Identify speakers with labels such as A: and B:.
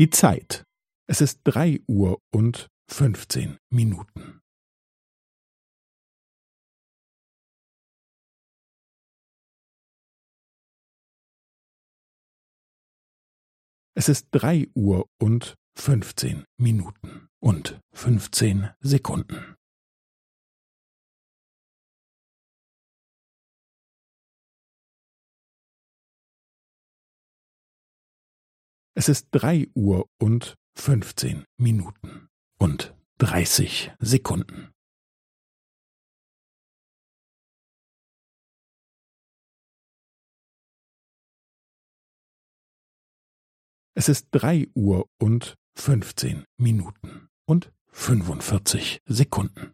A: Die Zeit. Es ist drei Uhr und fünfzehn Minuten. Es ist drei Uhr und fünfzehn Minuten und fünfzehn Sekunden. Es ist drei Uhr und fünfzehn Minuten und dreißig Sekunden. Es ist drei Uhr und fünfzehn Minuten und fünfundvierzig Sekunden.